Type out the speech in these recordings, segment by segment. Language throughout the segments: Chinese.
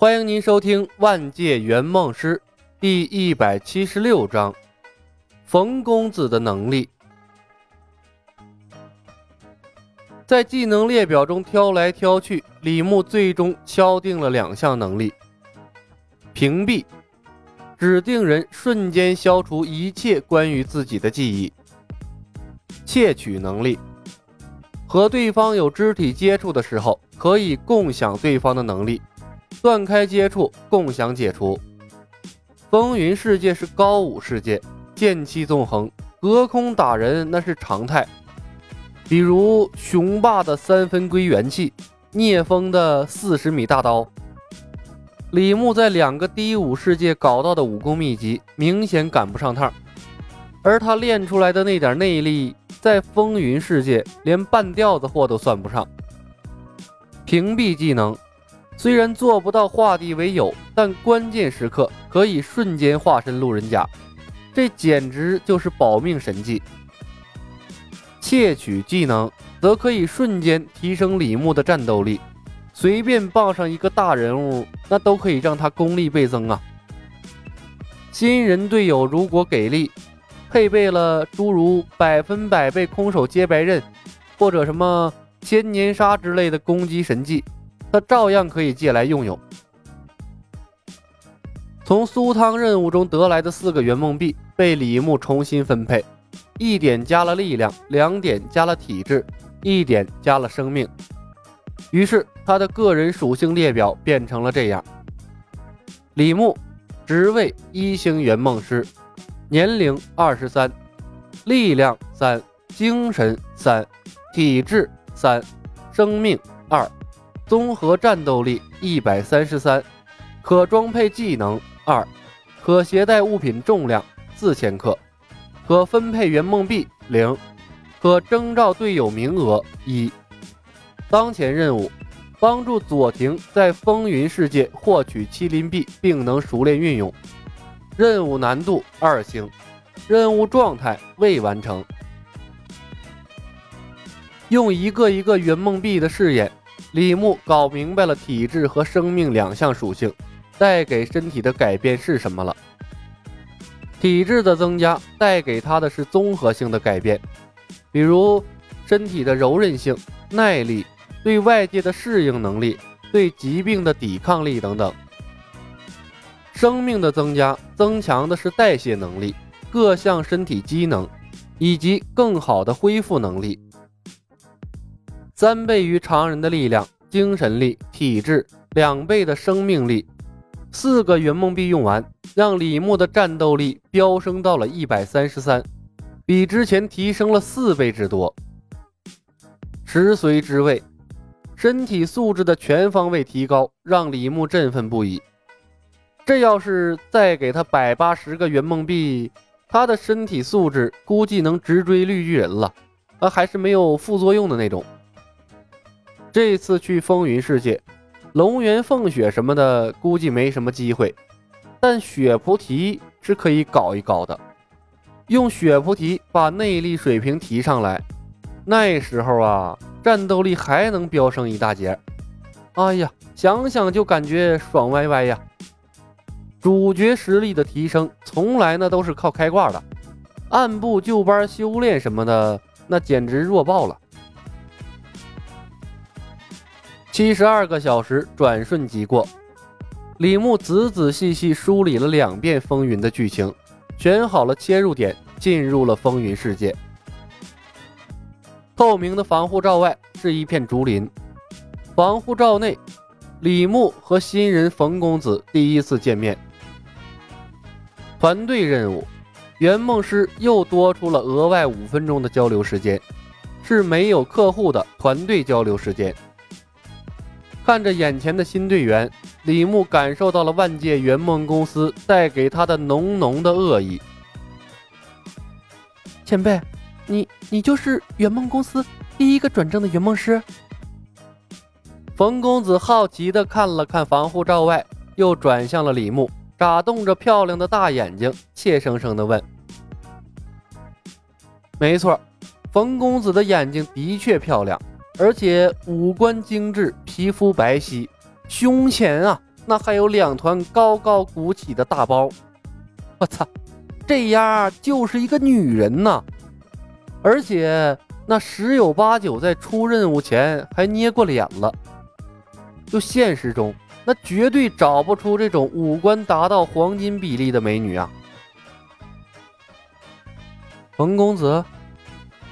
欢迎您收听《万界圆梦师》第一百七十六章：冯公子的能力。在技能列表中挑来挑去，李牧最终敲定了两项能力：屏蔽，指定人瞬间消除一切关于自己的记忆；窃取能力，和对方有肢体接触的时候，可以共享对方的能力。断开接触，共享解除。风云世界是高武世界，剑气纵横，隔空打人那是常态。比如雄霸的三分归元气，聂风的四十米大刀。李牧在两个低武世界搞到的武功秘籍，明显赶不上趟。而他练出来的那点内力，在风云世界连半吊子货都算不上。屏蔽技能。虽然做不到化敌为友，但关键时刻可以瞬间化身路人甲，这简直就是保命神技。窃取技能则可以瞬间提升李牧的战斗力，随便傍上一个大人物，那都可以让他功力倍增啊。新人队友如果给力，配备了诸如百分百被空手接白刃，或者什么千年杀之类的攻击神技。他照样可以借来用用。从苏汤任务中得来的四个圆梦币被李牧重新分配，一点加了力量，两点加了体质，一点加了生命。于是他的个人属性列表变成了这样：李牧，职位一星圆梦师，年龄二十三，力量三，精神三，体质三，生命二。综合战斗力一百三十三，可装配技能二，可携带物品重量四千克，可分配圆梦币零，可征召队友名额一。当前任务：帮助左庭在风云世界获取麒麟币，并能熟练运用。任务难度二星，任务状态未完成。用一个一个圆梦币的试验。李牧搞明白了体质和生命两项属性带给身体的改变是什么了。体质的增加带给他的是综合性的改变，比如身体的柔韧性、耐力、对外界的适应能力、对疾病的抵抗力等等。生命的增加增强的是代谢能力、各项身体机能以及更好的恢复能力。三倍于常人的力量、精神力、体质，两倍的生命力，四个圆梦币用完，让李牧的战斗力飙升到了一百三十三，比之前提升了四倍之多。食髓之位，身体素质的全方位提高，让李牧振奋不已。这要是再给他百八十个圆梦币，他的身体素质估计能直追绿巨人了，啊，还是没有副作用的那种。这次去风云世界，龙元凤雪什么的估计没什么机会，但雪菩提是可以搞一搞的。用雪菩提把内力水平提上来，那时候啊，战斗力还能飙升一大截。哎呀，想想就感觉爽歪歪呀！主角实力的提升，从来呢都是靠开挂的，按部就班修炼什么的，那简直弱爆了。七十二个小时转瞬即过，李牧仔仔细细梳理了两遍风云的剧情，选好了切入点，进入了风云世界。透明的防护罩外是一片竹林，防护罩内，李牧和新人冯公子第一次见面。团队任务，圆梦师又多出了额外五分钟的交流时间，是没有客户的团队交流时间。看着眼前的新队员，李牧感受到了万界圆梦公司带给他的浓浓的恶意。前辈，你你就是圆梦公司第一个转正的圆梦师？冯公子好奇的看了看防护罩外，又转向了李牧，眨动着漂亮的大眼睛，怯生生的问：“没错，冯公子的眼睛的确漂亮。”而且五官精致，皮肤白皙，胸前啊，那还有两团高高鼓起的大包。我操，这丫就是一个女人呐！而且那十有八九在出任务前还捏过脸了。就现实中，那绝对找不出这种五官达到黄金比例的美女啊！冯公子，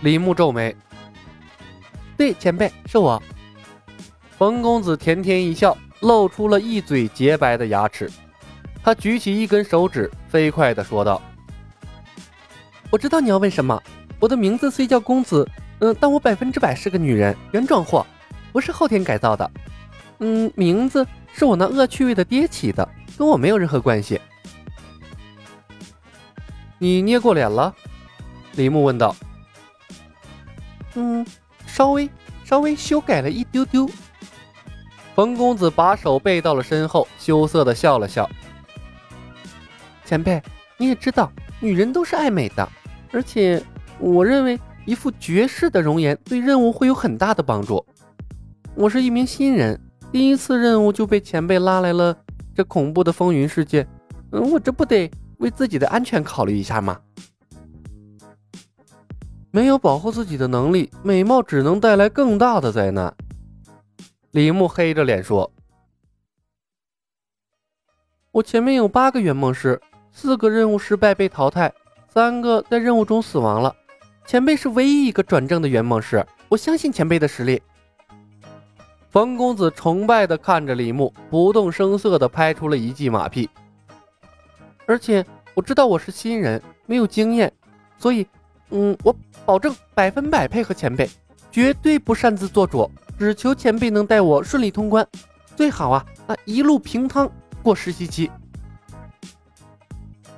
李牧皱眉。对，前辈是我。冯公子甜甜一笑，露出了一嘴洁白的牙齿。他举起一根手指，飞快地说道：“我知道你要问什么。我的名字虽叫公子，嗯，但我百分之百是个女人，原装货，不是后天改造的。嗯，名字是我那恶趣味的爹起的，跟我没有任何关系。”你捏过脸了？李牧问道。“。”稍微稍微修改了一丢丢。冯公子把手背到了身后，羞涩的笑了笑。前辈，你也知道，女人都是爱美的，而且我认为一副绝世的容颜对任务会有很大的帮助。我是一名新人，第一次任务就被前辈拉来了这恐怖的风云世界，嗯，我这不得为自己的安全考虑一下吗？没有保护自己的能力，美貌只能带来更大的灾难。李牧黑着脸说：“我前面有八个圆梦师，四个任务失败被淘汰，三个在任务中死亡了。前辈是唯一一个转正的圆梦师，我相信前辈的实力。”冯公子崇拜地看着李牧，不动声色地拍出了一记马屁。而且我知道我是新人，没有经验，所以，嗯，我。保证百分百配合前辈，绝对不擅自做主，只求前辈能带我顺利通关，最好啊啊一路平汤过实习期。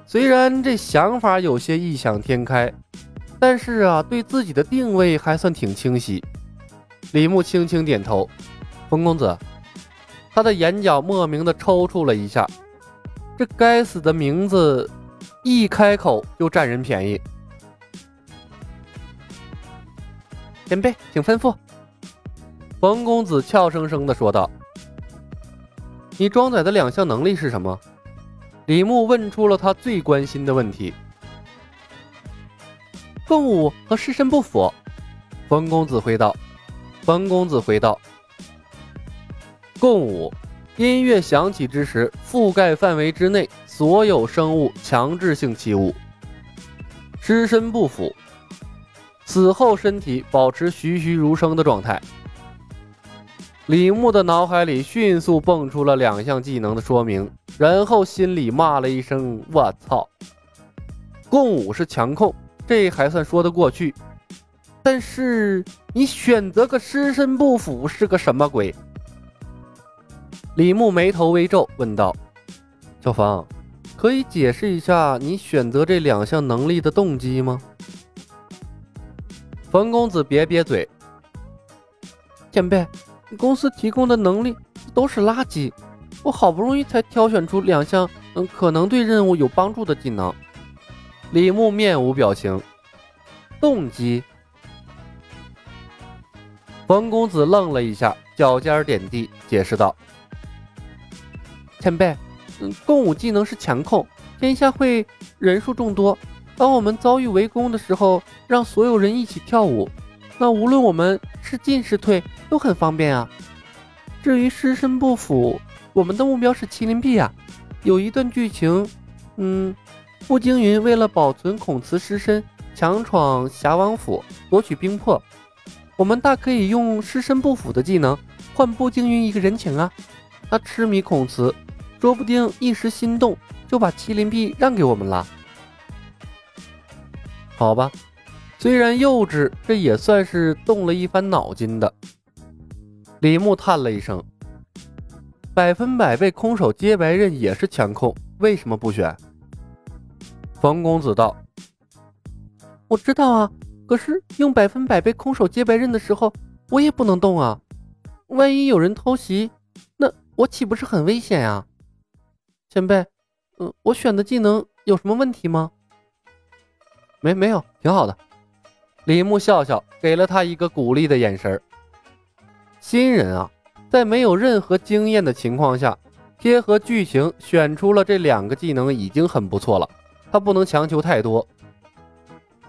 虽然这想法有些异想天开，但是啊，对自己的定位还算挺清晰。李牧轻轻点头，冯公子，他的眼角莫名的抽搐了一下，这该死的名字，一开口就占人便宜。前辈，请吩咐。”冯公子俏生生的说道。“你装载的两项能力是什么？”李牧问出了他最关心的问题。“共舞和尸身不腐。”冯公子回道。冯公子回道：“共舞，音乐响起之时，覆盖范围之内所有生物强制性起舞。尸身不腐。”死后身体保持栩栩如生的状态。李牧的脑海里迅速蹦出了两项技能的说明，然后心里骂了一声：“我操！”共舞是强控，这还算说得过去。但是你选择个尸身不腐是个什么鬼？李牧眉头微皱，问道：“小芳，可以解释一下你选择这两项能力的动机吗？”冯公子瘪瘪嘴：“前辈，公司提供的能力都是垃圾，我好不容易才挑选出两项，嗯，可能对任务有帮助的技能。”李牧面无表情。动机？冯公子愣了一下，脚尖点地，解释道：“前辈，嗯，共舞技能是强控，天下会人数众多。”当我们遭遇围攻的时候，让所有人一起跳舞，那无论我们是进是退都很方便啊。至于尸身不腐，我们的目标是麒麟臂啊。有一段剧情，嗯，步惊云为了保存孔慈尸身，强闯侠王府夺取冰魄，我们大可以用尸身不腐的技能换步惊云一个人情啊。他痴迷孔慈，说不定一时心动就把麒麟臂让给我们了。好吧，虽然幼稚，这也算是动了一番脑筋的。李牧叹了一声：“百分百被空手接白刃也是强控，为什么不选？”冯公子道：“我知道啊，可是用百分百被空手接白刃的时候，我也不能动啊。万一有人偷袭，那我岂不是很危险呀？前辈，嗯，我选的技能有什么问题吗？”没没有，挺好的。李牧笑笑，给了他一个鼓励的眼神新人啊，在没有任何经验的情况下，贴合剧情选出了这两个技能已经很不错了，他不能强求太多。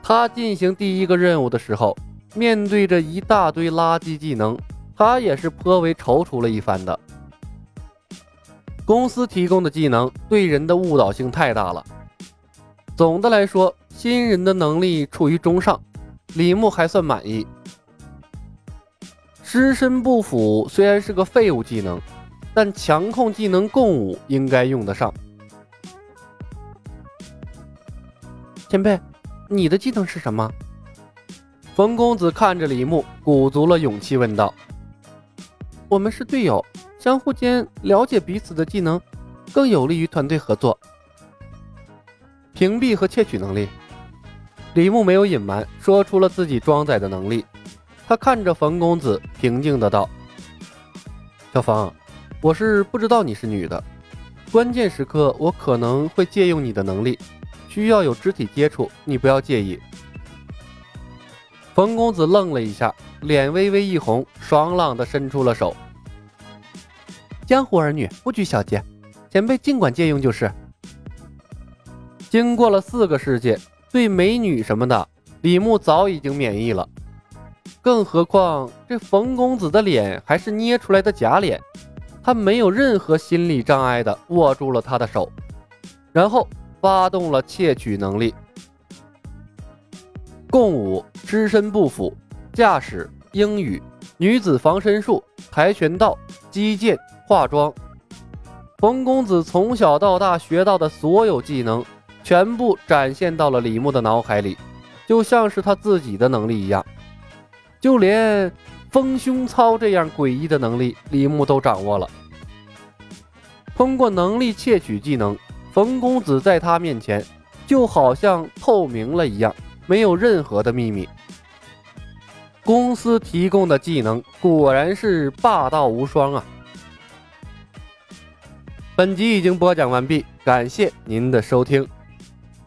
他进行第一个任务的时候，面对着一大堆垃圾技能，他也是颇为踌躇了一番的。公司提供的技能对人的误导性太大了。总的来说，新人的能力处于中上，李牧还算满意。尸身不腐虽然是个废物技能，但强控技能共舞应该用得上。前辈，你的技能是什么？冯公子看着李牧，鼓足了勇气问道：“我们是队友，相互间了解彼此的技能，更有利于团队合作。”屏蔽和窃取能力，李牧没有隐瞒，说出了自己装载的能力。他看着冯公子，平静的道：“小冯，我是不知道你是女的，关键时刻我可能会借用你的能力，需要有肢体接触，你不要介意。”冯公子愣了一下，脸微微一红，爽朗的伸出了手：“江湖儿女不拘小节，前辈尽管借用就是。”经过了四个世界，对美女什么的，李牧早已经免疫了。更何况这冯公子的脸还是捏出来的假脸，他没有任何心理障碍的握住了他的手，然后发动了窃取能力。共舞、只身不腐、驾驶、英语、女子防身术、跆拳道、击剑、化妆，冯公子从小到大学到的所有技能，全部展现到了李牧的脑海里，就像是他自己的能力一样。就连丰胸操这样诡异的能力，李牧都掌握了。通过能力窃取技能，冯公子在他面前就好像透明了一样，没有任何的秘密。公司提供的技能果然是霸道无双啊！本集已经播讲完毕，感谢您的收听。